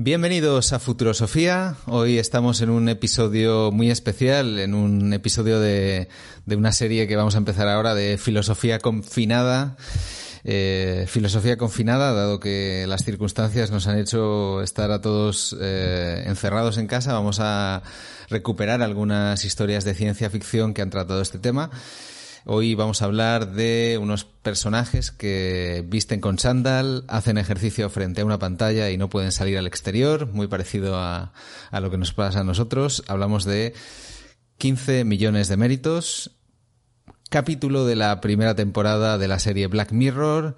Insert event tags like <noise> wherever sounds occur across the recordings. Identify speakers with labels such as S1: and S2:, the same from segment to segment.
S1: Bienvenidos a Futurosofía. Hoy estamos en un episodio muy especial, en un episodio de, una serie que vamos a empezar ahora de filosofía confinada. Eh, filosofía confinada, dado que las circunstancias nos han hecho estar a todos eh, encerrados en casa, vamos a recuperar algunas historias de ciencia ficción que han tratado este tema. Hoy vamos a hablar de unos personajes que visten con chándal, hacen ejercicio frente a una pantalla y no pueden salir al exterior, muy parecido a, a lo que nos pasa a nosotros. Hablamos de 15 millones de méritos, capítulo de la primera temporada de la serie Black Mirror.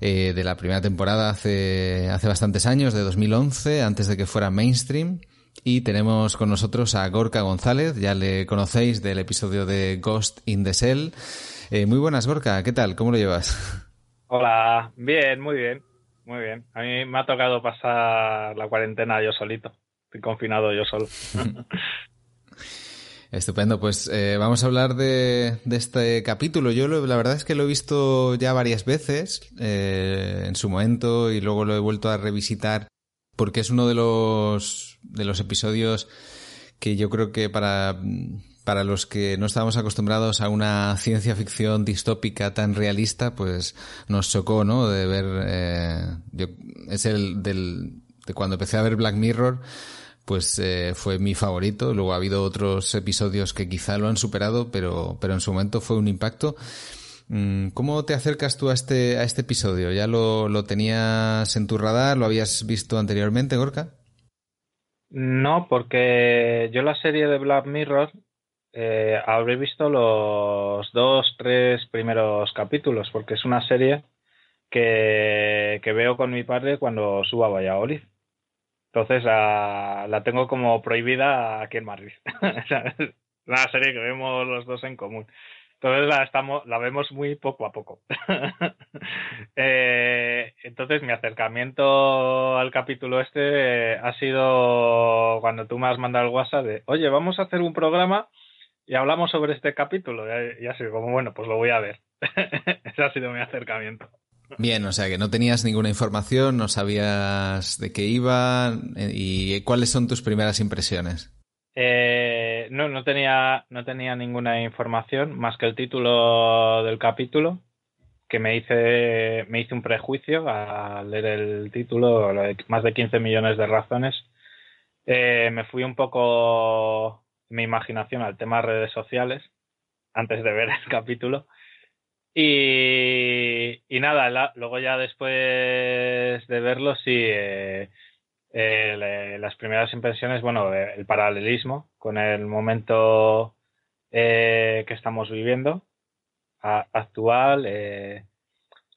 S1: Eh, de la primera temporada hace, hace bastantes años, de 2011, antes de que fuera mainstream. Y tenemos con nosotros a Gorka González, ya le conocéis del episodio de Ghost in the Cell. Eh, muy buenas, Gorka, ¿qué tal? ¿Cómo lo llevas? <laughs>
S2: Hola, bien, muy bien, muy bien. A mí me ha tocado pasar la cuarentena yo solito, estoy confinado yo solo. <laughs>
S1: Estupendo, pues eh, vamos a hablar de, de este capítulo. Yo lo, la verdad es que lo he visto ya varias veces eh, en su momento y luego lo he vuelto a revisitar porque es uno de los, de los episodios que yo creo que para, para los que no estábamos acostumbrados a una ciencia ficción distópica tan realista, pues nos chocó, ¿no? De ver, eh, yo, es el del, de cuando empecé a ver Black Mirror, pues eh, fue mi favorito. Luego ha habido otros episodios que quizá lo han superado, pero, pero en su momento fue un impacto. Mm, ¿Cómo te acercas tú a este, a este episodio? ¿Ya lo, lo tenías en tu radar? ¿Lo habías visto anteriormente, Gorka?
S2: No, porque yo la serie de Black Mirror eh, habré visto los dos, tres primeros capítulos, porque es una serie que, que veo con mi padre cuando subo a Valladolid. Entonces la, la tengo como prohibida aquí en Madrid. <laughs> una serie que vemos los dos en común. Entonces la estamos, la vemos muy poco a poco. <laughs> eh, entonces mi acercamiento al capítulo este ha sido cuando tú me has mandado el WhatsApp de, oye, vamos a hacer un programa y hablamos sobre este capítulo. Y, así como, bueno, pues lo voy a ver. <laughs> Ese ha sido mi acercamiento.
S1: Bien, o sea que no tenías ninguna información, no sabías de qué iba y cuáles son tus primeras impresiones.
S2: Eh, no, no tenía, no tenía ninguna información más que el título del capítulo, que me hice, me hice un prejuicio al leer el título, más de 15 millones de razones. Eh, me fui un poco mi imaginación al tema redes sociales antes de ver el <laughs> capítulo y, y nada, luego ya después de verlo, sí, eh, eh, las primeras impresiones, bueno, el paralelismo con el momento eh, que estamos viviendo actual, eh,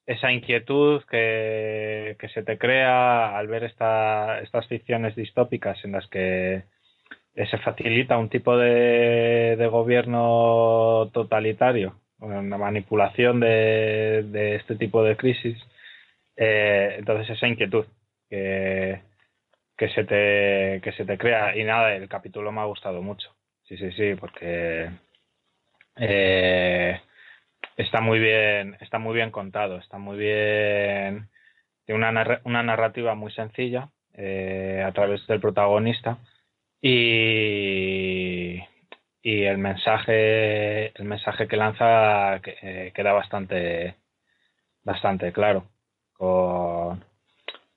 S2: esa inquietud que, que, se te crea al ver esta, estas ficciones distópicas en las que se facilita un tipo de, de gobierno totalitario una manipulación de, de este tipo de crisis. Eh, entonces esa inquietud que, que, se te, que se te crea. Y nada, el capítulo me ha gustado mucho. Sí, sí, sí, porque eh, está muy bien, está muy bien contado, está muy bien, tiene una, una narrativa muy sencilla eh, a través del protagonista y, y el mensaje el mensaje que lanza eh, queda bastante bastante claro con,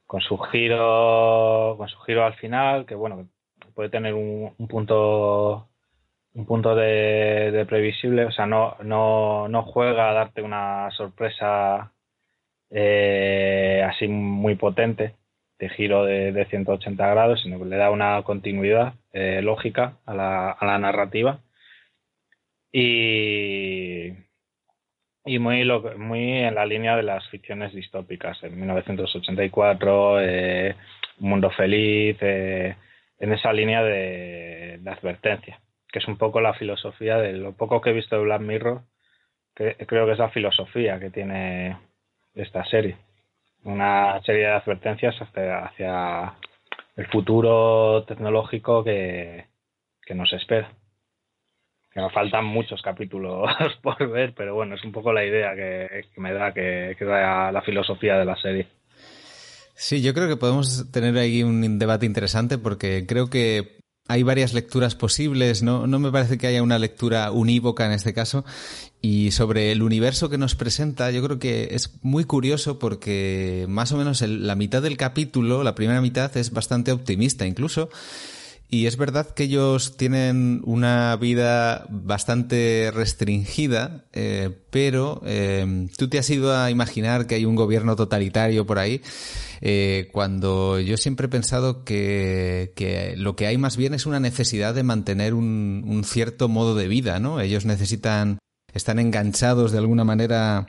S2: con su giro con su giro al final que bueno puede tener un, un punto un punto de, de, previsible o sea no no no juega a darte una sorpresa eh, así muy potente de giro de, de, 180 grados, sino que le da una continuidad eh, lógica a la, a la, narrativa. Y, y muy, muy en la línea de las ficciones distópicas. En 1984, eh, Un Mundo Feliz, eh, en esa línea de, advertencia, que es un poco la filosofía de lo poco que he visto de Black Mirror, que creo que es la filosofía que tiene esta serie. Una serie de advertencias hacia, el futuro tecnológico que, que nos espera que nos faltan muchos capítulos <laughs> por ver, pero bueno, es un poco la idea que, me da, que, que da la filosofía de la serie.
S1: Sí, yo creo que podemos tener ahí un debate interesante porque creo que hay varias lecturas posibles, ¿no? no me parece que haya una lectura unívoca en este caso. Y sobre el universo que nos presenta, yo creo que es muy curioso porque más o menos la mitad del capítulo, la primera mitad, es bastante optimista incluso. Y es verdad que ellos tienen una vida bastante restringida, eh, pero eh, tú te has ido a imaginar que hay un gobierno totalitario por ahí, eh, cuando yo siempre he pensado que, lo que hay más bien es una necesidad de mantener un cierto modo de vida, ¿no? Ellos necesitan, están enganchados de alguna manera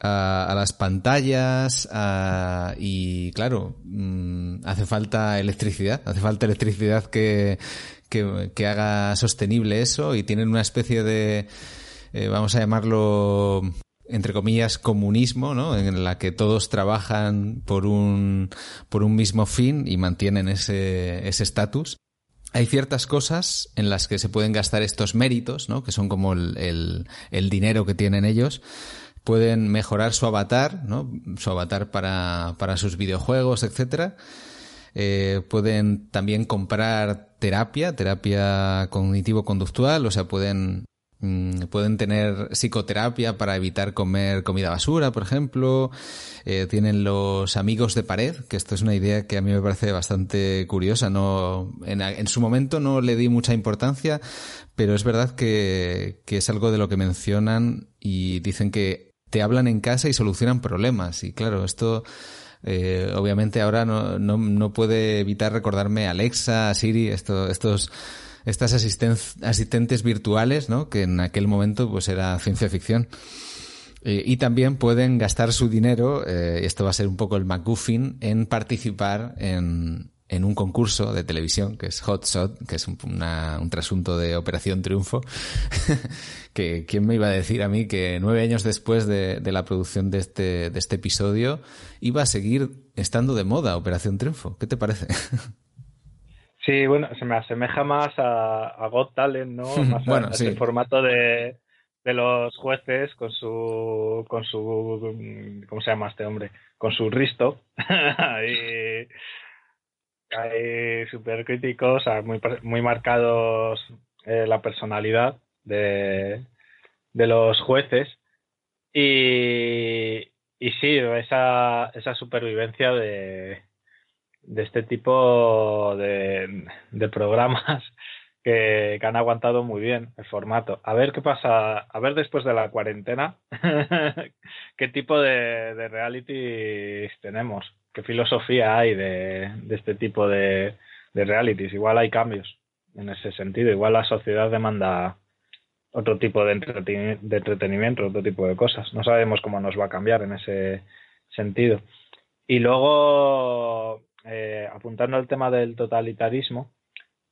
S1: a, las pantallas y claro, mm, hace falta electricidad, hace falta electricidad que, que, haga sostenible eso y tienen una especie de, eh, vamos a llamarlo, entre comillas, comunismo, ¿no? En la que todos trabajan por un, por un mismo fin y mantienen ese estatus. hay ciertas cosas en las que se pueden gastar estos méritos, ¿no? Que son como el, el dinero que tienen ellos pueden mejorar su avatar, ¿no? Su avatar para, para sus videojuegos, etcétera. Eh, pueden también comprar terapia, terapia cognitivo-conductual, o sea, pueden, mm, pueden tener psicoterapia para evitar comer comida basura, por ejemplo. Eh, tienen los amigos de pared, que esto es una idea que a mí me parece bastante curiosa. No, en, en su momento no le di mucha importancia, pero es verdad que, que es algo de lo que mencionan y dicen que te hablan en casa y solucionan problemas. Y claro, esto eh, obviamente ahora no, no, no, puede evitar recordarme a Alexa, a Siri, esto, estos estas asistentes virtuales, ¿no? Que en aquel momento pues era ciencia ficción. y también pueden gastar su dinero, eh, esto va a ser un poco el McGuffin, en participar en, en un concurso de televisión que es Hot Shot, que es un, un trasunto de Operación Triunfo, <laughs> que quién me iba a decir a mí que nueve años después de, la producción de este, de este episodio iba a seguir estando de moda Operación Triunfo. ¿Qué te parece? <laughs>
S2: Sí, bueno, se me asemeja más a, a Got Talent, ¿no? <laughs> Más bueno, sí. el formato de, de los jueces con su con su ¿cómo se llama este hombre? Con su risto y hay súper críticos, muy, muy marcados eh, la personalidad de, de los jueces y, y sí, esa, esa supervivencia de, de este tipo de, programas <laughs> que, han aguantado muy bien el formato. A ver qué pasa, a ver después de la cuarentena, <laughs> qué tipo de, de tenemos qué filosofía hay de, este tipo de, realities. Igual hay cambios en ese sentido. Igual la sociedad demanda otro tipo de, entretenimiento, otro tipo de cosas. No sabemos cómo nos va a cambiar en ese sentido. Y luego, eh, apuntando al tema del totalitarismo,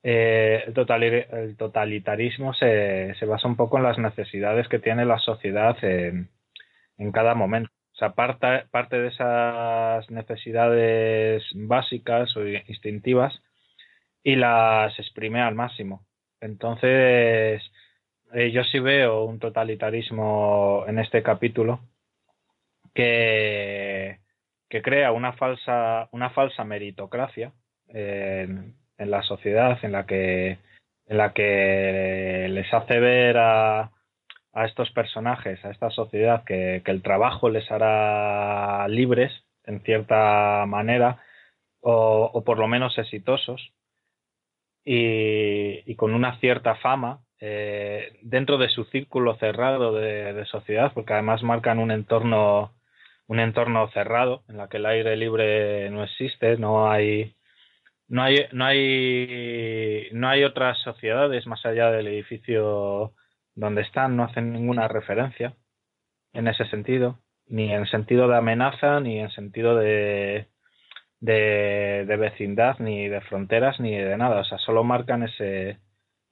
S2: eh, el, totalitarismo se, se, basa un poco en las necesidades que tiene la sociedad en cada momento. O sea, parte, parte de esas necesidades básicas o instintivas y las exprime al máximo. Entonces, eh, yo sí veo un totalitarismo en este capítulo que, que crea una falsa, una falsa meritocracia en, en la sociedad en la que en la que les hace ver a, a estos personajes, a esta sociedad, que, el trabajo les hará libres, en cierta manera, o, por lo menos exitosos, y, con una cierta fama eh, dentro de su círculo cerrado de, sociedad, porque además marcan un entorno un entorno cerrado en la que el aire libre no existe, no hay no hay no hay no hay otras sociedades más allá del edificio donde están no hacen ninguna referencia. en ese sentido, ni en sentido de amenaza, ni en sentido de, de, vecindad, ni de fronteras, ni de nada. O sea, solo marcan ese,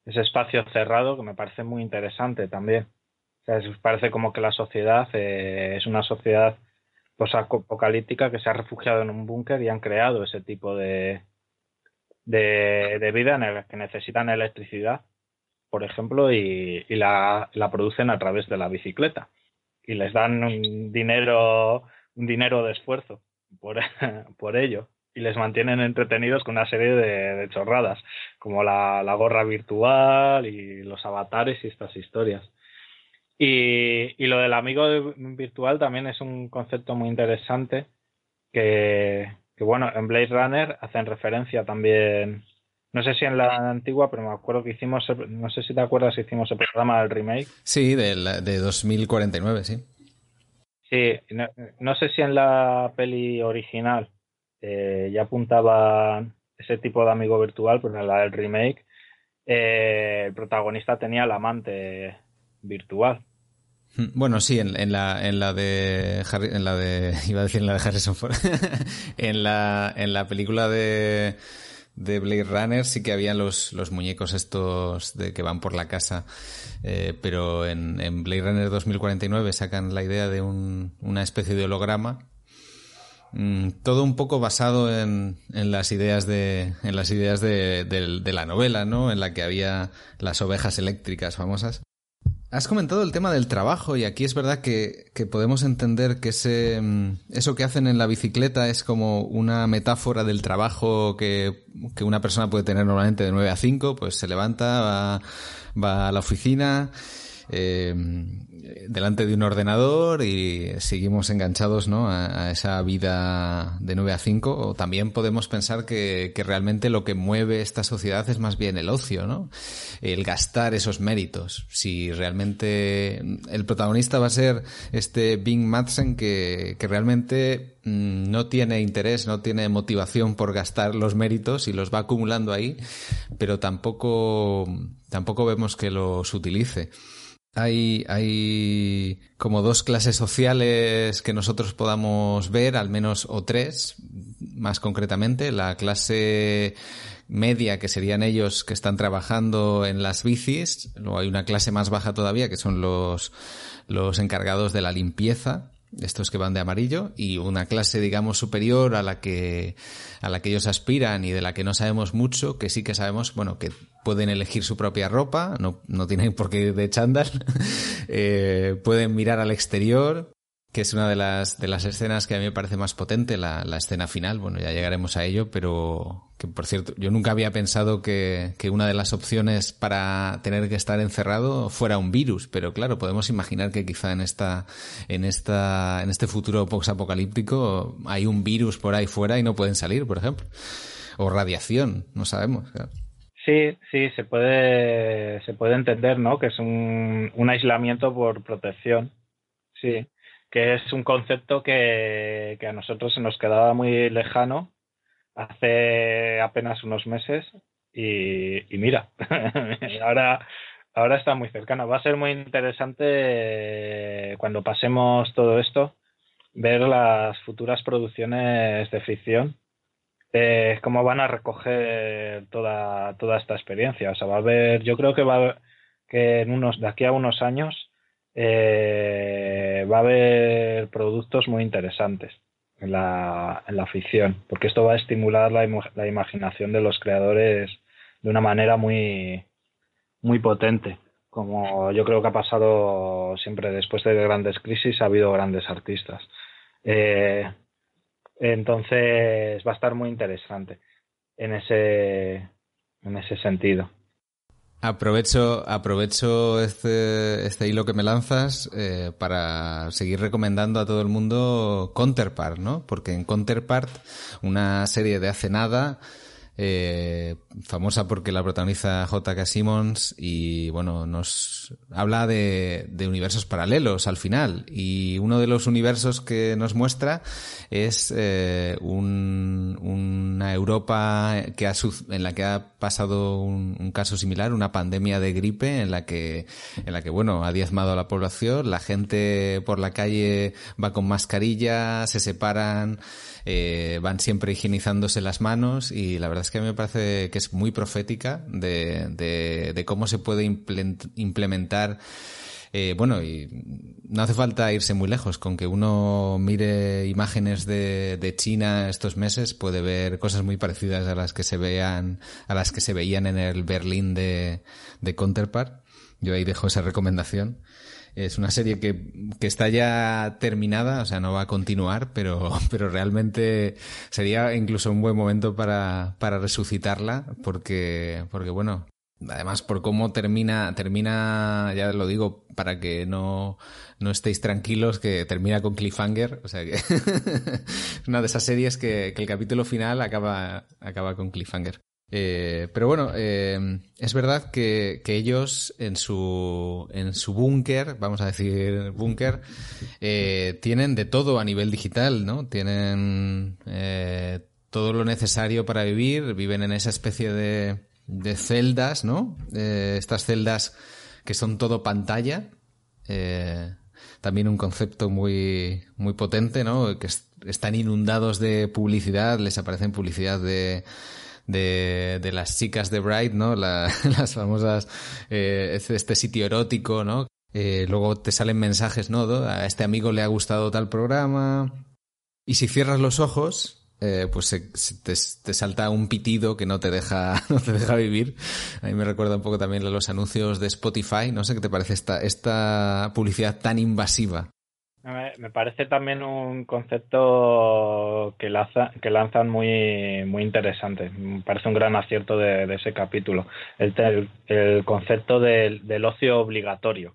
S2: ese espacio cerrado que me parece muy interesante también. O sea, parece como que la sociedad eh, es una sociedad apocalíptica que se ha refugiado en un búnker y han creado ese tipo de, de, vida en el que necesitan electricidad, por ejemplo, y, la, la, producen a través de la bicicleta. Y les dan un dinero, un dinero de esfuerzo por, <laughs> por ello. Y les mantienen entretenidos con una serie de, de chorradas, como la, la gorra virtual y los avatares y estas historias. Y, y, lo del amigo virtual también es un concepto muy interesante que, que bueno, en Blade Runner hacen referencia también, no sé si en la antigua, pero me acuerdo que hicimos, no sé si te acuerdas, hicimos el programa del remake.
S1: Sí, de, de 2049, sí.
S2: Sí, no, sé si en la peli original eh, ya apuntaban ese tipo de amigo virtual, pero en la del remake eh, el protagonista tenía el amante virtual.
S1: Mm, bueno, sí, en, la, en la de en la de <laughs> iba a decir en la de Harrison Ford, <laughs> en la en la película de de Blade Runner sí que habían los, los muñecos estos de que van por la casa, eh, pero en, en, Blade Runner 2049 sacan la idea de un, una especie de holograma, mm, todo un poco basado en, en, las ideas de en las ideas de, de la novela, ¿no? En la que había las ovejas eléctricas famosas. Has comentado el tema del trabajo y aquí es verdad que, podemos entender que ese, mm, eso que hacen en la bicicleta es como una metáfora del trabajo que, que una persona puede tener normalmente de 9 a 5, pues se levanta, va, va a la oficina, eh, delante de un ordenador y seguimos enganchados ¿no? a, esa vida de 9 a 5 o también podemos pensar que, que, realmente lo que mueve esta sociedad es más bien el ocio, ¿no? el gastar esos méritos. Si realmente el protagonista va a ser este Bing Madsen que, que realmente mm, no tiene interés, no tiene motivación por gastar los méritos y los va acumulando ahí, pero tampoco, tampoco vemos que los utilice. Hay, como dos clases sociales que nosotros podamos ver, al menos o tres, más concretamente. La clase media, que serían ellos que están trabajando en las bicis. Luego hay una clase más baja todavía, que son los, los encargados de la limpieza estos que van de amarillo, y una clase, digamos, superior a la que, a la que ellos aspiran y de la que no sabemos mucho, que sí que sabemos, bueno, que pueden elegir su propia ropa, no, no tienen por qué ir de chándal, <laughs> eh, pueden mirar al exterior, que es una de las, de las escenas que a mí me parece más potente, la, la, escena final. Bueno, ya llegaremos a ello, pero que por cierto, yo nunca había pensado que, que, una de las opciones para tener que estar encerrado fuera un virus, pero claro, podemos imaginar que quizá en esta, en esta, en este futuro post-apocalíptico hay un virus por ahí fuera y no pueden salir, por ejemplo. O radiación, no sabemos.
S2: Sí, sí, se puede, se puede entender, ¿no? Que es un, un aislamiento por protección. Sí que es un concepto que, a nosotros se nos quedaba muy lejano hace apenas unos meses y, mira, <laughs> ahora, ahora está muy cercano. Va a ser muy interesante eh, cuando pasemos todo esto ver las futuras producciones de ficción, eh, cómo van a recoger toda, toda esta experiencia. O sea, va a haber, yo creo que va que en unos, de aquí a unos años eh, va a haber productos muy interesantes en la, en la ficción, porque esto va a estimular la, la, imaginación de los creadores de una manera muy, muy potente. Como yo creo que ha pasado siempre después de grandes crisis, ha habido grandes artistas. Eh, entonces va a estar muy interesante en ese, en ese sentido.
S1: Aprovecho, aprovecho este, este hilo que me lanzas eh, para seguir recomendando a todo el mundo Counterpart, ¿no? Porque en Counterpart, una serie de hace nada, eh, famosa porque la protagoniza J.K. Simmons y bueno, nos habla de, universos paralelos al final y uno de los universos que nos muestra es eh, una Europa que en la que ha pasado un, caso similar, una pandemia de gripe en la que en la que bueno ha diezmado a la población, la gente por la calle va con mascarilla, se separan eh, van siempre higienizándose las manos y la verdad es que me parece que es muy profética de, de, cómo se puede implementar eh, bueno, y no hace falta irse muy lejos. Con que uno mire imágenes de, de, China estos meses, puede ver cosas muy parecidas a las que se vean, a las que se veían en el Berlín de, de Counterpart. Yo ahí dejo esa recomendación. Es una serie que, que, está ya terminada, o sea, no va a continuar, pero, <laughs> pero realmente sería incluso un buen momento para, para resucitarla, porque, porque bueno, además por cómo termina, termina, ya lo digo, para que no, no estéis tranquilos, que termina con cliffhanger, o sea que <laughs> una de esas series que, que el capítulo final acaba, acaba con cliffhanger. Eh, pero bueno, eh, es verdad que, ellos en su, en su búnker, vamos a decir búnker, eh, tienen de todo a nivel digital, ¿no? Tienen todo lo necesario para vivir, viven en esa especie de, de celdas, ¿no? estas celdas que son todo pantalla. también un concepto muy, muy potente, ¿no? Que están inundados de publicidad, les aparecen publicidad de de, de las chicas de Bright, ¿no? <laughs> las famosas, eh, este sitio erótico, ¿no? Eh, luego te salen mensajes, ¿no? A este amigo le ha gustado tal programa. Y si cierras los ojos, eh, pues te, te, salta un pitido que no te deja, <laughs> no te deja vivir. A mí me recuerda un poco también los anuncios de Spotify. No sé qué te parece esta, esta publicidad tan invasiva.
S2: Me parece también un concepto que, lanzan muy, muy interesante. Me parece un gran acierto de, ese capítulo. El, el concepto del, del, ocio obligatorio.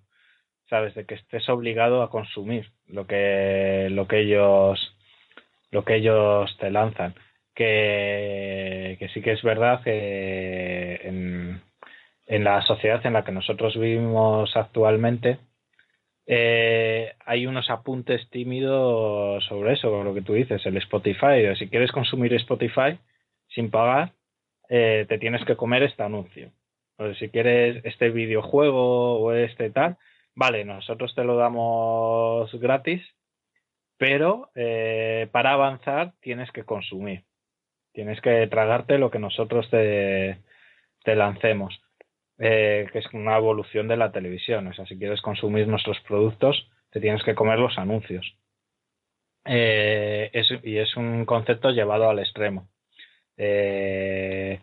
S2: ¿Sabes? De que estés obligado a consumir lo que, lo que ellos lo que ellos te lanzan. Que, que sí que es verdad que en, en la sociedad en la que nosotros vivimos actualmente, eh, hay unos apuntes tímidos sobre eso, lo que tú dices, el Spotify. Si quieres consumir Spotify sin pagar, eh, te tienes que comer este anuncio. O si quieres este videojuego o este tal, vale, nosotros te lo damos gratis, pero eh, para avanzar tienes que consumir. Tienes que tragarte lo que nosotros te, te lancemos. Eh, que es una evolución de la televisión. O sea, si quieres consumir nuestros productos, te tienes que comer los anuncios. Eh, y es un concepto llevado al extremo. Eh,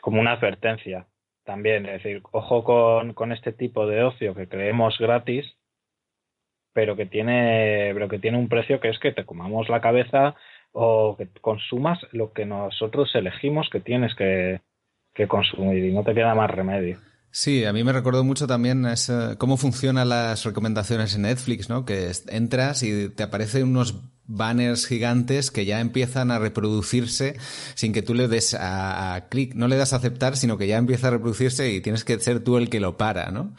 S2: como una advertencia también. Es decir, ojo con, con este tipo de ocio que creemos gratis, pero que tiene, pero que tiene un precio que es que te comamos la cabeza o que consumas lo que nosotros elegimos que tienes que, que consumir y no te queda más remedio.
S1: Sí, a mí me recordó mucho también cómo funcionan las recomendaciones en Netflix, ¿no? Que entras y te aparecen unos banners gigantes que ya empiezan a reproducirse sin que tú le des a, clic, no le das a aceptar, sino que ya empieza a reproducirse y tienes que ser tú el que lo para, ¿no?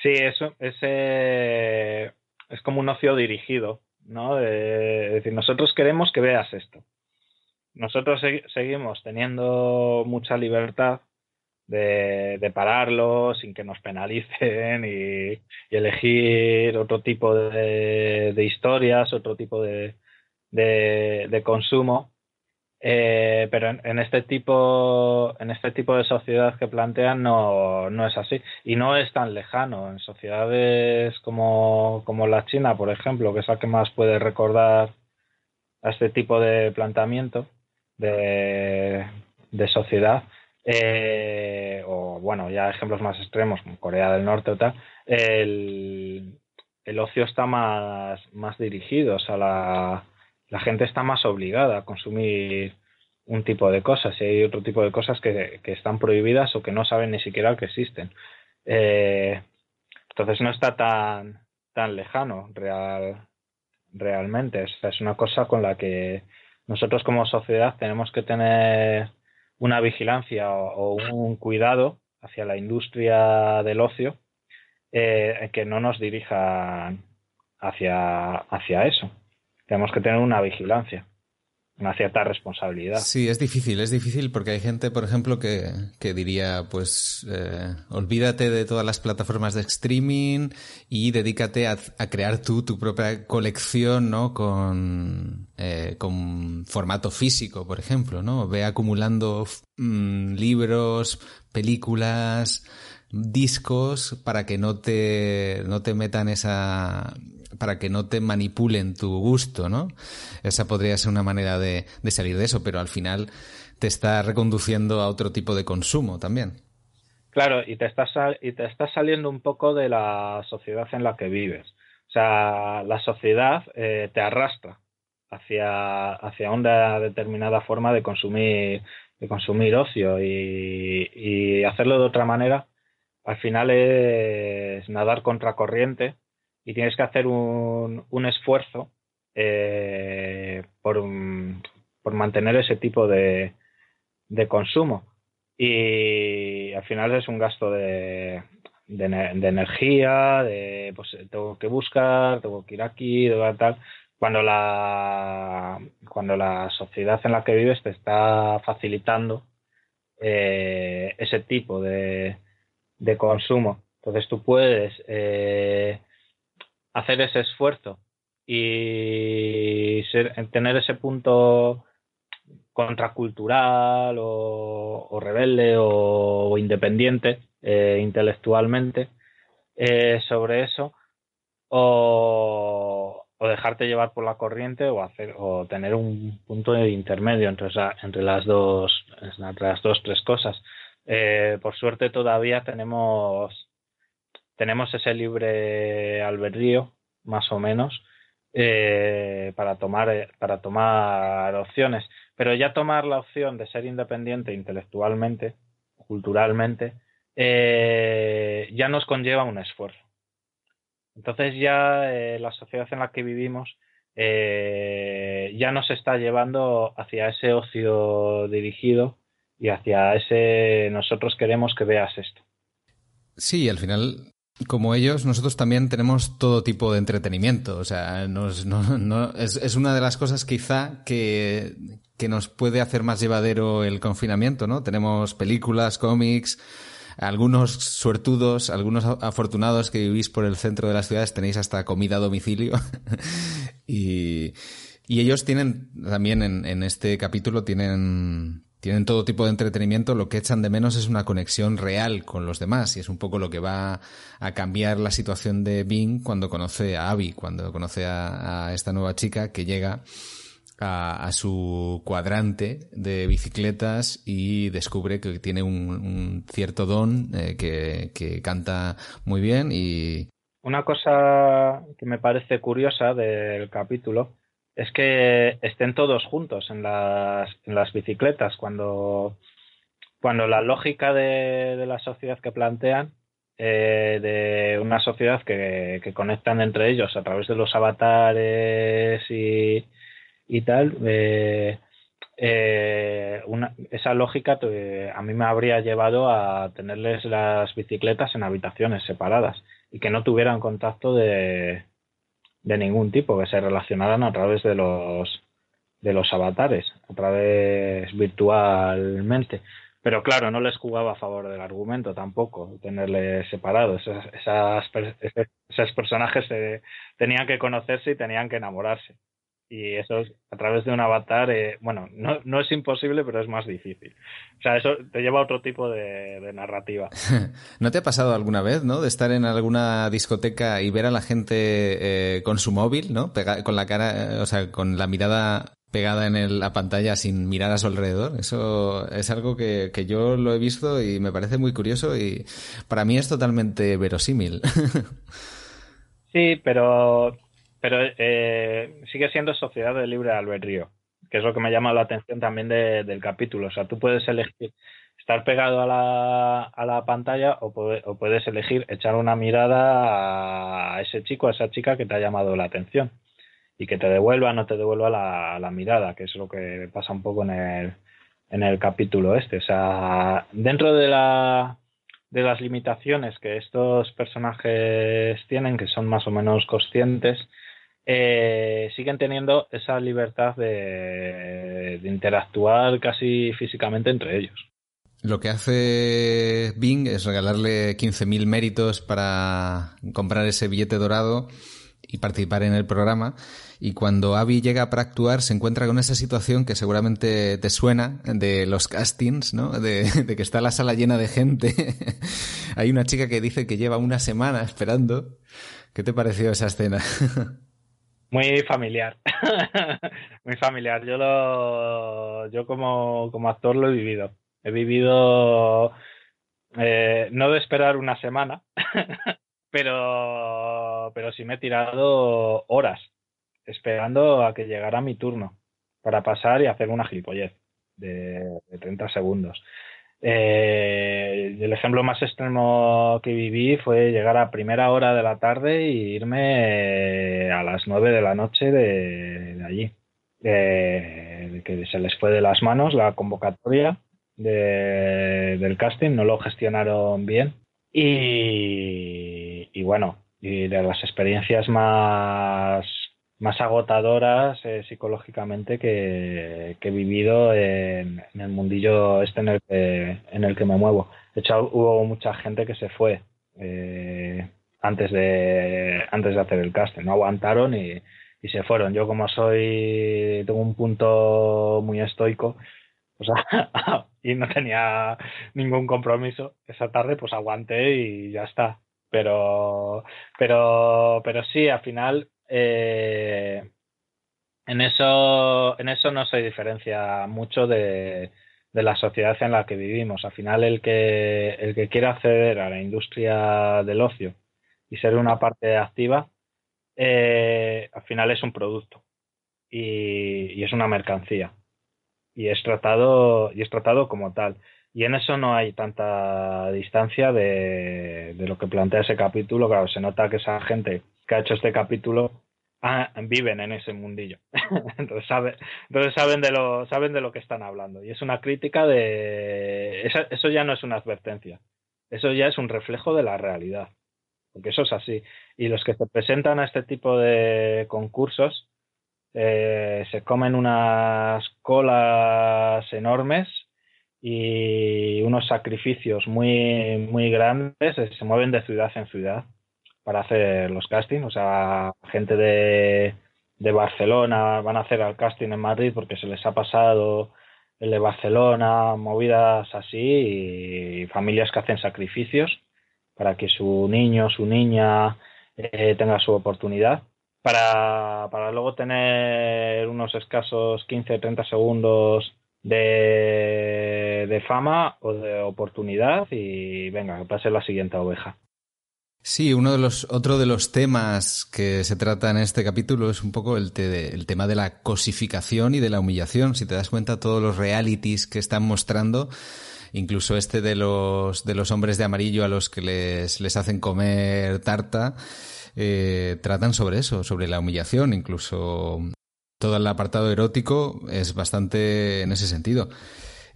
S2: Sí, eso es, es como un ocio dirigido, ¿no? es decir, nosotros queremos que veas esto. Nosotros seguimos teniendo mucha libertad de, pararlo sin que nos penalicen y, elegir otro tipo de, de, historias, otro tipo de, de consumo. Eh, pero en, este tipo en este tipo de sociedad que plantean no, no es así y no es tan lejano en sociedades como, como la China por ejemplo que es la que más puede recordar a este tipo de planteamiento de sociedad eh, o bueno, ya ejemplos más extremos como Corea del Norte o tal, el, el ocio está más, más dirigido, o sea, la, la gente está más obligada a consumir un tipo de cosas y hay otro tipo de cosas que, que están prohibidas o que no saben ni siquiera que existen. Eh, entonces no está tan, tan lejano real, realmente. es una cosa con la que nosotros como sociedad tenemos que tener una vigilancia o, un cuidado hacia la industria del ocio eh, que no nos dirijan hacia, hacia eso. Tenemos que tener una vigilancia una cierta responsabilidad.
S1: Sí, es difícil, es difícil porque hay gente, por ejemplo, que, que diría, pues, eh, olvídate de todas las plataformas de streaming y dedícate a, crear tú tu propia colección, ¿no? Con, eh, con formato físico, por ejemplo, ¿no? Ve acumulando mm, libros, películas, discos para que no te, no te metan esa, para que no te manipulen tu gusto, ¿no? Esa podría ser una manera de, salir de eso, pero al final te está reconduciendo a otro tipo de consumo también.
S2: Claro, y te estás, y te estás saliendo un poco de la sociedad en la que vives. O sea, la sociedad eh, te arrastra hacia, hacia una determinada forma de consumir, de consumir ocio y, y hacerlo de otra manera al final es nadar contra corriente y tienes que hacer un, un esfuerzo eh, por, por, mantener ese tipo de, de, consumo. Y al final es un gasto de, de, energía, de pues tengo que buscar, tengo que ir aquí, tal. Cuando la, cuando la sociedad en la que vives te está facilitando eh, ese tipo de, de consumo. Entonces tú puedes eh, hacer ese esfuerzo y tener ese punto contracultural o, rebelde o, independiente eh, intelectualmente eh, sobre eso o, dejarte llevar por la corriente o hacer o tener un punto de intermedio entre, entre las dos entre las dos tres cosas. Eh, por suerte todavía tenemos tenemos ese libre albedrío, más o menos, eh, para, tomar, eh, para tomar opciones. Pero ya tomar la opción de ser independiente intelectualmente, culturalmente, eh, ya nos conlleva un esfuerzo. Entonces ya la sociedad en la que vivimos ya nos está llevando hacia ese ocio dirigido y hacia ese nosotros queremos que veas esto.
S1: Sí, al final como ellos, nosotros también tenemos todo tipo de entretenimiento. O sea, nos, no, no, es, es, una de las cosas quizá que, que nos puede hacer más llevadero el confinamiento, ¿no? Tenemos películas, cómics, algunos suertudos, algunos afortunados que vivís por el centro de las ciudades tenéis hasta comida a domicilio. <laughs> y, y ellos tienen también en, en este capítulo tienen tienen todo tipo de entretenimiento, lo que echan de menos es una conexión real con los demás y es un poco lo que va a cambiar la situación de Bing cuando conoce a Abby, cuando conoce a, esta nueva chica que llega a, su cuadrante de bicicletas y descubre que tiene un, cierto don eh, que, que canta muy bien y...
S2: Una cosa que me parece curiosa del capítulo es que estén todos juntos en las, en las bicicletas cuando, cuando la lógica de, la sociedad que plantean eh, de una sociedad que, que, conectan entre ellos a través de los avatares y, y tal eh, eh, esa lógica a mí me habría llevado a tenerles las bicicletas en habitaciones separadas y que no tuvieran contacto de, de ningún tipo, que se relacionaran a través de los de los avatares, a través virtualmente. Pero claro, no les jugaba a favor del argumento tampoco, tenerles separados. Esas, esas, esos personajes tenían que conocerse y tenían que enamorarse y eso es a través de un avatar, eh, bueno, no, no, es imposible, pero es más difícil. O sea, eso te lleva a otro tipo de, narrativa. <laughs>
S1: ¿No te ha pasado alguna vez, no? De estar en alguna discoteca y ver a la gente eh, con su móvil, ¿no? con la cara, o sea, con la mirada pegada en la pantalla sin mirar a su alrededor. Eso es algo que, que yo lo he visto y me parece muy curioso y para mí es totalmente verosímil. <laughs>
S2: Sí, pero pero eh, sigue siendo sociedad de libre albedrío, que es lo que me llama la atención también del capítulo. O sea, tú puedes elegir estar pegado a la, a la pantalla o, o puedes elegir echar una mirada a ese chico, a esa chica que te ha llamado la atención y que te devuelva no te devuelva la, la mirada, que es lo que pasa un poco en el, en el capítulo este. O sea, dentro de la de las limitaciones que estos personajes tienen, que son más o menos conscientes, eh, siguen teniendo esa libertad de, interactuar casi físicamente entre ellos.
S1: Lo que hace Bing es regalarle 15.000 méritos para comprar ese billete dorado y participar en el programa. Y cuando Abby llega para actuar, se encuentra con esa situación que seguramente te suena de los castings, ¿no? De, de que está la sala llena de gente. <laughs> Hay una chica que dice que lleva una semana esperando. ¿Qué te pareció esa escena? <laughs>
S2: Muy familiar, <laughs> muy familiar. Yo lo, yo como, como actor lo he vivido. He vivido eh, no de esperar una semana, <laughs> pero, pero sí me he tirado horas esperando a que llegara mi turno para pasar y hacer una gilipollez de, de 30 segundos. Eh, el ejemplo más extremo que viví fue llegar a primera hora de la tarde e irme eh, a las nueve de la noche de, allí. que se les fue de las manos la convocatoria del casting, no lo gestionaron bien. Y bueno, y de las experiencias más más agotadoras eh, psicológicamente que, he vivido en, el mundillo este en el, que, en el que me muevo. De hecho, hubo mucha gente que se fue eh, antes, de, antes de hacer el casting, no aguantaron y, y se fueron. Yo como soy, tengo un punto muy estoico, pues, <laughs> y no tenía ningún compromiso esa tarde, pues aguanté y ya está. Pero, pero, pero sí, al final eh, en eso en eso no se diferencia mucho de, la sociedad en la que vivimos. Al final el que el que quiera acceder a la industria del ocio y ser una parte activa, eh, al final es un producto y, es una mercancía y es tratado y es tratado como tal. Y en eso no hay tanta distancia de, de lo que plantea ese capítulo. Claro, se nota que esa gente que ha hecho este capítulo ah, viven en ese mundillo. <laughs> entonces, sabe, entonces saben, de lo, saben de lo que están hablando. Y es una crítica de... Eso, ya no es una advertencia. Eso ya es un reflejo de la realidad. Porque eso es así. Y los que se presentan a este tipo de concursos eh, se comen unas colas enormes y unos sacrificios muy, muy grandes, se mueven de ciudad en ciudad para hacer los castings. O sea, gente de, de Barcelona van a hacer el casting en Madrid porque se les ha pasado el de Barcelona, movidas así, y familias que hacen sacrificios para que su niño, su niña eh, tenga su oportunidad. Para, para luego tener unos escasos 15, 30 segundos de, de fama o de oportunidad y venga, que pase la siguiente oveja.
S1: Sí, uno de los, otro de los temas que se trata en este capítulo es un poco el, el, tema de la cosificación y de la humillación. Si te das cuenta, todos los realities que están mostrando, incluso este de los, de los hombres de amarillo a los que les, les hacen comer tarta, eh, tratan sobre eso, sobre la humillación. Incluso todo el apartado erótico es bastante en ese sentido.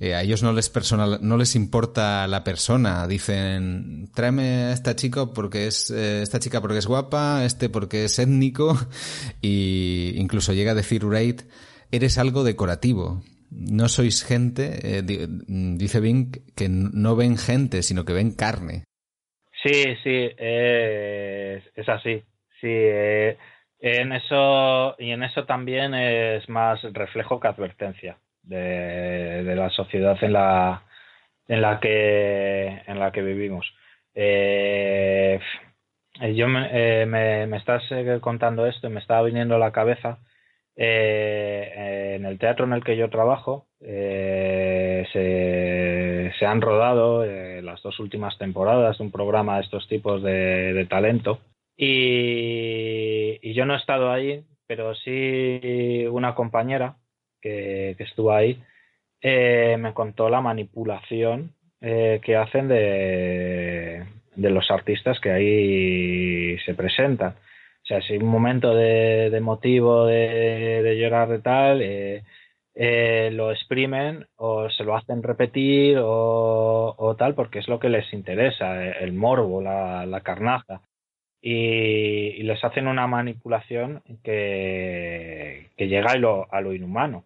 S1: Eh, a ellos no les personal, no les importa la persona. Dicen, tráeme a esta chica porque es, eh, esta chica porque es guapa, este porque es étnico, <laughs> y incluso llega a decir Raid, eres algo decorativo. No sois gente, eh, dice Bing, que no ven gente, sino que ven carne.
S2: Sí, sí, es así. Sí, en eso y en eso también es más reflejo que advertencia de, la sociedad en la, en la que en la que vivimos. Eh, yo me, eh, me, estás eh, contando esto y me estaba viniendo a la cabeza en el teatro en el que yo trabajo se, se, han rodado las dos últimas temporadas de un programa de estos tipos de, talento y, y, yo no he estado ahí pero sí una compañera que, estuvo ahí, eh, me contó la manipulación eh, que hacen de, de, los artistas que ahí se presentan. O sea, si un momento de, motivo de, llorar de tal, eh, lo exprimen o se lo hacen repetir o, tal porque es lo que les interesa, el morbo, la, carnaza. Y, les hacen una manipulación que, llega a lo, a lo inhumano.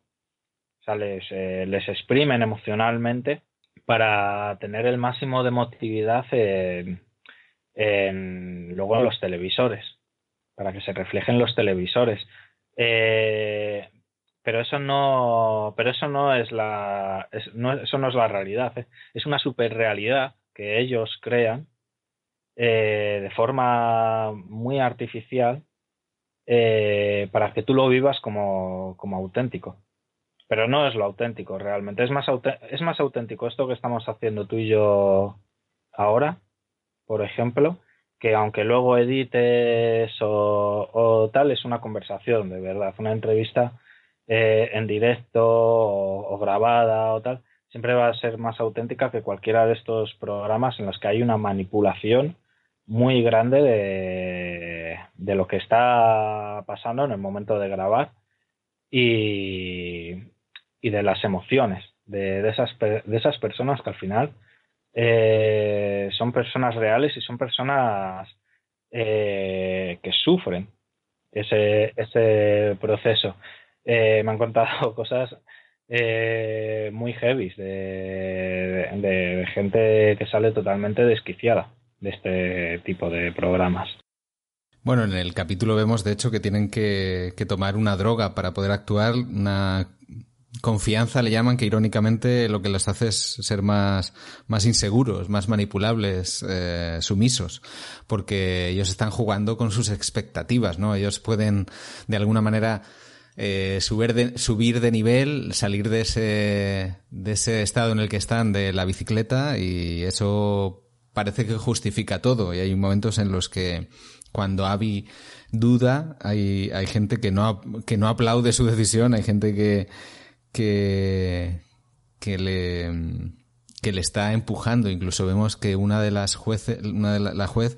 S2: Sea, les, eh, les exprimen emocionalmente para tener el máximo de emotividad en, luego en los televisores, para que se reflejen los televisores. Eh, pero eso no pero eso no es la eso no es la realidad ¿eh? es una superrealidad que ellos crean de forma muy artificial para que tú lo vivas como, como, auténtico pero no es lo auténtico realmente. Es más es más auténtico esto que estamos haciendo tú y yo ahora por ejemplo que aunque luego edites o, o tal es una conversación de verdad. Una entrevista eh, en directo o, grabada o tal, siempre va a ser más auténtica que cualquiera de estos programas en los que hay una manipulación muy grande de, de lo que está pasando en el momento de grabar. Y, y de las emociones de, de, esas, de esas personas que al final eh, son personas reales y son personas eh, que sufren ese, ese proceso. Eh, me han contado <laughs> cosas eh, muy heavy de, gente que sale totalmente desquiciada de este tipo de programas.
S1: Bueno, en el capítulo vemos de hecho que tienen que, tomar una droga para poder actuar, una confianza le llaman, que irónicamente lo que les hace es ser más, más inseguros, más manipulables, eh, sumisos, porque ellos están jugando con sus expectativas, ¿no? Ellos pueden de alguna manera eh, subir, de, subir de nivel, salir de ese, de ese estado en el que están de la bicicleta y eso parece que justifica todo. Y hay momentos en los que cuando Abby duda, hay, hay gente que no, que no aplaude su decisión, hay gente que, que, que le, que le está empujando. Incluso vemos que una de las jueces, una de la juez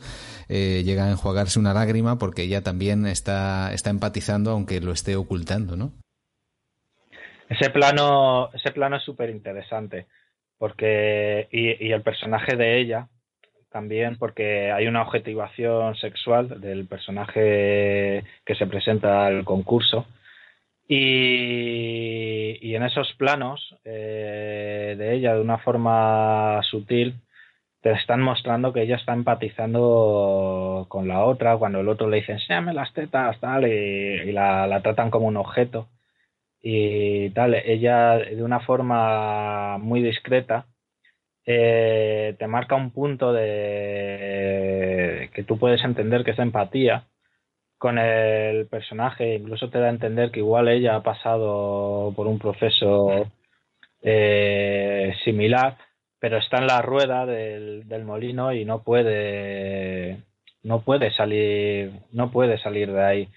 S1: eh, llega a enjuagarse una lágrima porque ella también está, está empatizando aunque lo esté ocultando, ¿no?
S2: Ese plano, ese plano es súper interesante porque y, el personaje de ella también porque hay una objetivación sexual del personaje que se presenta al concurso y, en esos planos eh, de ella de una forma sutil te están mostrando que ella está empatizando con la otra, cuando el otro le dice, enséñame las tetas, tal, y, la, tratan como un objeto. Y tal, ella de una forma muy discreta eh, te marca un punto de que tú puedes entender que es empatía con el personaje, incluso te da a entender que igual ella ha pasado por un proceso eh, similar pero está en la rueda del, molino y no puede no puede salir no puede salir de ahí.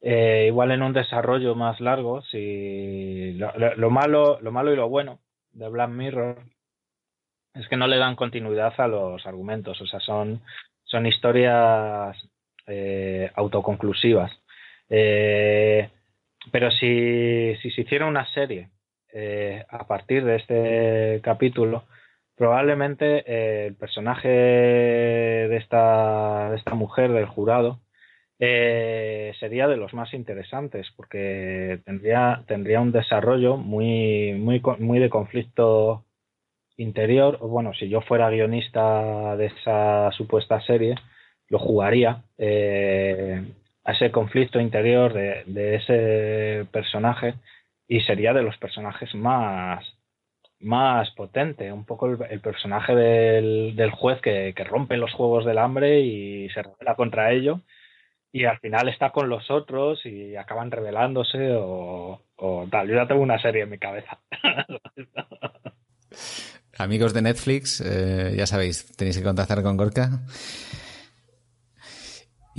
S2: Eh, igual en un desarrollo más largo si lo, malo lo malo y lo bueno de Black Mirror es que no le dan continuidad a los argumentos o sea son son historias eh, autoconclusivas eh, pero si, si se hiciera una serie a partir de este capítulo probablemente eh, el personaje de esta, de esta mujer del jurado eh, sería de los más interesantes porque tendría, tendría un desarrollo muy, muy, muy de conflicto interior. Bueno, si yo fuera guionista de esa supuesta serie, lo jugaría eh, a ese conflicto interior de, ese personaje y sería de los personajes más más potente, un poco el, personaje del, del juez que, rompe los juegos del hambre y se revela contra ello y al final está con los otros y acaban revelándose o, tal. Yo ya tengo una serie en mi cabeza. <laughs>
S1: Amigos de Netflix, eh, ya sabéis, tenéis que contactar con Gorka.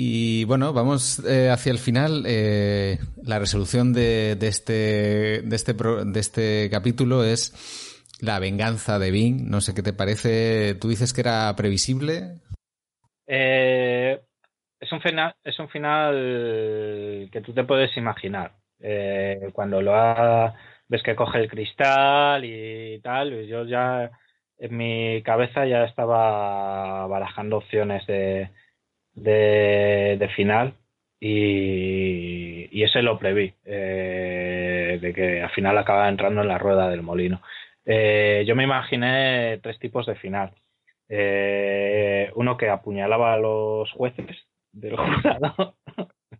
S1: Y bueno, vamos eh, hacia el final. Eh, la resolución de, de, este, de, este, de este capítulo es la venganza de Bing, no sé qué te parece. ¿Tú dices que era previsible?
S2: Eh, es, un final, es un final que tú te puedes imaginar. Eh, cuando lo ha, ves que coge el cristal y tal, y yo ya en mi cabeza ya estaba barajando opciones de, de, final y, y, ese lo preví, eh, de que al final acaba entrando en la rueda del molino. Eh, yo me imaginé tres tipos de final. Eh, uno que apuñalaba a los jueces del <laughs> jurado,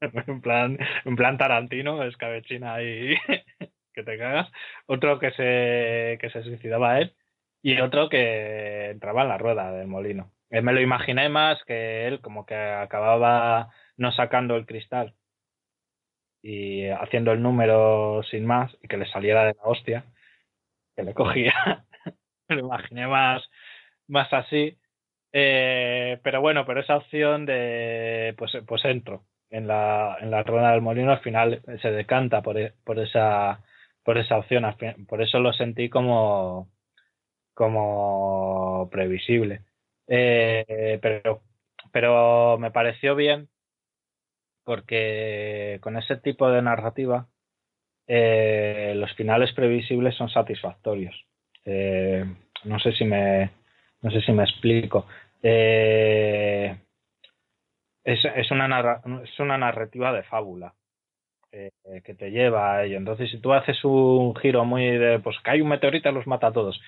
S2: en plan, en plan Tarantino, escabechina y <laughs> que te cagas. Otro que se, que se suicidaba a él y otro que entraba en la rueda del molino. Eh, me lo imaginé más que él como que acababa no sacando el cristal y haciendo el número sin más y que le saliera de la hostia que le cogía. <laughs> me lo imaginé más, más así. Eh, pero bueno, pero esa opción de pues, pues entro en la, en la rueda del molino al final se decanta por, e, por esa por esa opción. Por eso lo sentí como como previsible. Eh, pero, pero me pareció bien porque con ese tipo de narrativa eh, los finales previsibles son satisfactorios. Eh, no sé si me no sé si me explico. es, es, una es una narrativa de fábula que te lleva a ello. Entonces, si tú haces un giro muy de, pues hay un meteorito los mata a todos,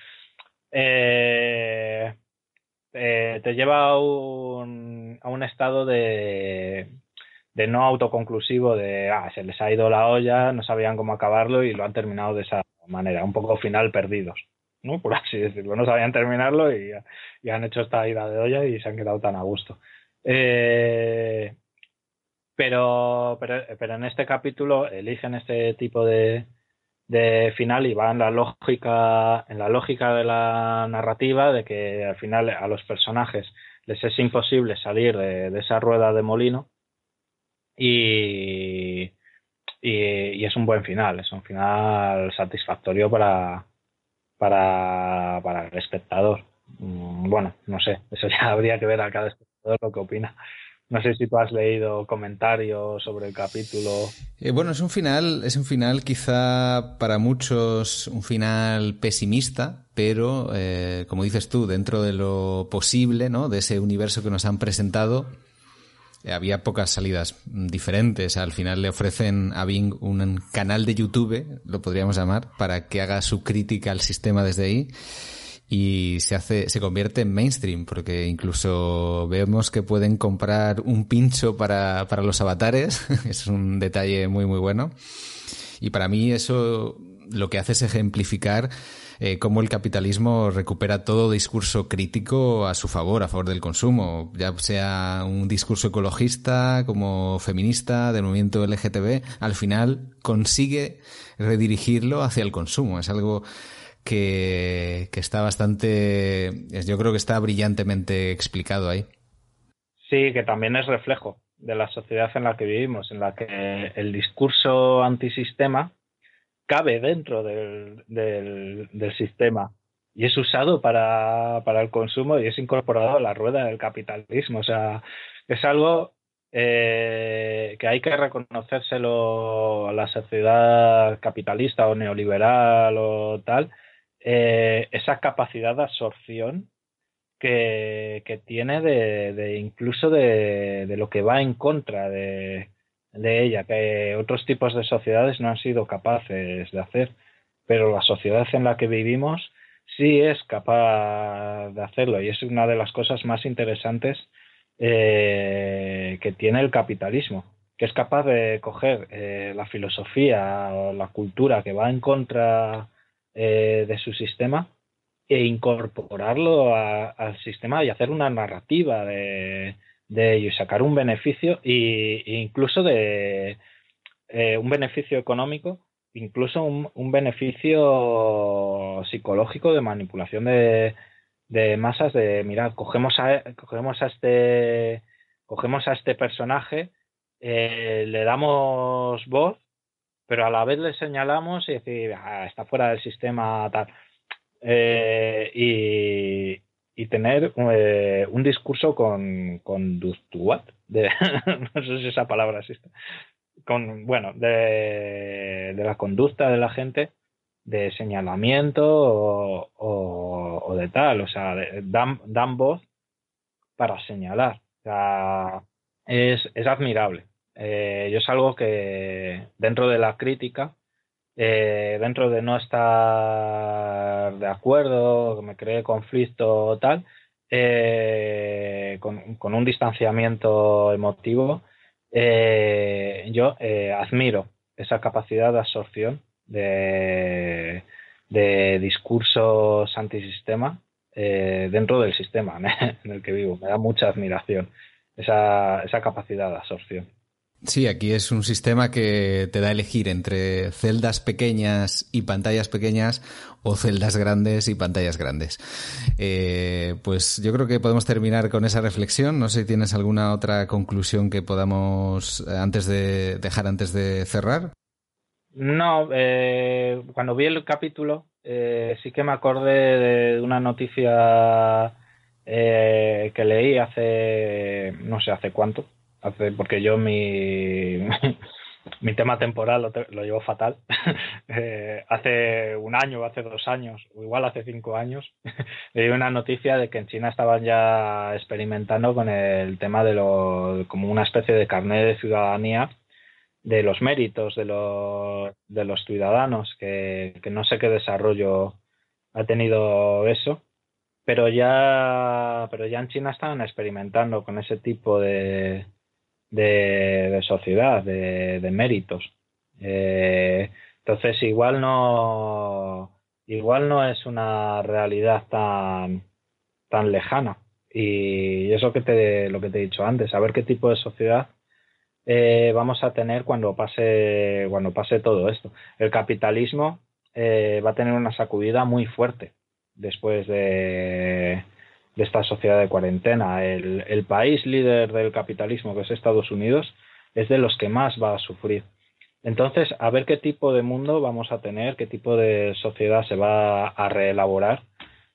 S2: eh, te lleva a un, a un estado de, de no autoconclusivo de, ah, se les ha ido la olla, no sabían cómo acabarlo y lo han terminado de esa manera, un poco final perdidos, ¿no? Por así decirlo, no sabían terminarlo y, y han hecho esta ida de olla y se han quedado tan a gusto. Eh, pero, pero, pero en este capítulo eligen este tipo de, de final y va en la lógica en la lógica de la narrativa de que al final a los personajes les es imposible salir de, esa rueda de molino y, y, es un buen final es un final satisfactorio para para, para el espectador. Mm, bueno no sé eso ya <laughs> habría que ver a cada espectador lo que opina no sé si tú has leído comentarios sobre el capítulo.
S1: Eh, bueno, es un final, es un final quizá para muchos un final pesimista, pero eh, como dices tú, dentro de lo posible, ¿no? De ese universo que nos han presentado, eh, había pocas salidas diferentes. Al final le ofrecen a Bing un canal de YouTube, lo podríamos llamar, para que haga su crítica al sistema desde ahí y se hace, se convierte en mainstream, porque incluso vemos que pueden comprar un pincho para, para los avatares, <laughs> es un detalle muy muy bueno. Y para mí eso lo que hace es ejemplificar eh, cómo el capitalismo recupera todo discurso crítico a su favor, a favor del consumo, ya sea un discurso ecologista, como feminista, del movimiento LGTB, al final consigue redirigirlo hacia el consumo. Es algo que, está bastante, yo creo que está brillantemente explicado ahí.
S2: Sí, que también es reflejo de la sociedad en la que vivimos, en la que el discurso antisistema cabe dentro del, del, sistema y es usado para, para, el consumo y es incorporado a la rueda del capitalismo. O sea, es algo eh, que hay que reconocérselo a la sociedad capitalista o neoliberal o tal, eh, esa capacidad de absorción que, tiene de, incluso de, lo que va en contra de, ella, que otros tipos de sociedades no han sido capaces de hacer, pero la sociedad en la que vivimos sí es capaz de hacerlo y es una de las cosas más interesantes eh, que tiene el capitalismo, que es capaz de coger eh, la filosofía o la cultura que va en contra eh, de su sistema e incorporarlo al sistema y hacer una narrativa de, ello y sacar un beneficio e, incluso de eh, un beneficio económico incluso un, beneficio psicológico de manipulación de, masas de mira cogemos a cogemos a este cogemos a este personaje eh, le damos voz pero a la vez le señalamos y decir, ah, está fuera del sistema tal. Eh, y, tener eh, un discurso con, con de, <laughs> no sé si esa palabra existe, con, bueno, de, de, la conducta de la gente de señalamiento o, de tal, o sea, dan, dan voz para señalar. O sea, es, es admirable. Eh, yo es algo que dentro de la crítica, eh, dentro de no estar de acuerdo, que me cree conflicto o tal, eh, con, un distanciamiento emotivo, yo admiro esa capacidad de absorción de, de discursos antisistema dentro del sistema <laughs> en el que vivo. Me da mucha admiración esa, esa capacidad de absorción.
S1: Sí, aquí es un sistema que te da a elegir entre celdas pequeñas y pantallas pequeñas o celdas grandes y pantallas grandes. Eh, pues yo creo que podemos terminar con esa reflexión. No sé si tienes alguna otra conclusión que podamos eh, antes de dejar antes de cerrar.
S2: No, eh, cuando vi el capítulo sí que me acordé de una noticia que leí hace no sé hace cuánto hace, porque yo mi, <laughs> mi tema temporal lo, llevo fatal. <laughs> Eh, hace un año, hace dos años, o igual hace cinco años, <laughs> leí una noticia de que en China estaban ya experimentando con el tema de lo, como una especie de carnet de ciudadanía de los méritos de los, de los ciudadanos, que, que no sé qué desarrollo ha tenido eso, pero ya, pero ya en China estaban experimentando con ese tipo de, de, sociedad, de, méritos. Eh, entonces igual no igual no es una realidad tan tan lejana y eso que te lo que te he dicho antes, saber qué tipo de sociedad eh, vamos a tener cuando pase cuando pase todo esto. El capitalismo eh, va a tener una sacudida muy fuerte después de de esta sociedad de cuarentena. El, país líder del capitalismo, que es Estados Unidos, es de los que más va a sufrir. Entonces, a ver qué tipo de mundo vamos a tener, qué tipo de sociedad se va a reelaborar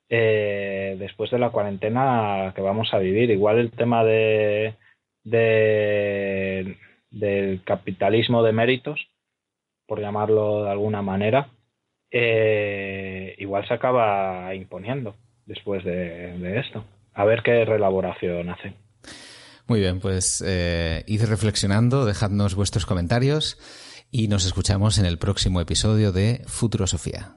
S2: eh, después de la cuarentena que vamos a vivir. Igual el tema de, del capitalismo de méritos, por llamarlo de alguna manera, eh, igual se acaba imponiendo después de, esto. A ver qué relaboración hace.
S1: Muy bien, pues eh, id reflexionando, dejadnos vuestros comentarios y nos escuchamos en el próximo episodio de Futurosofía.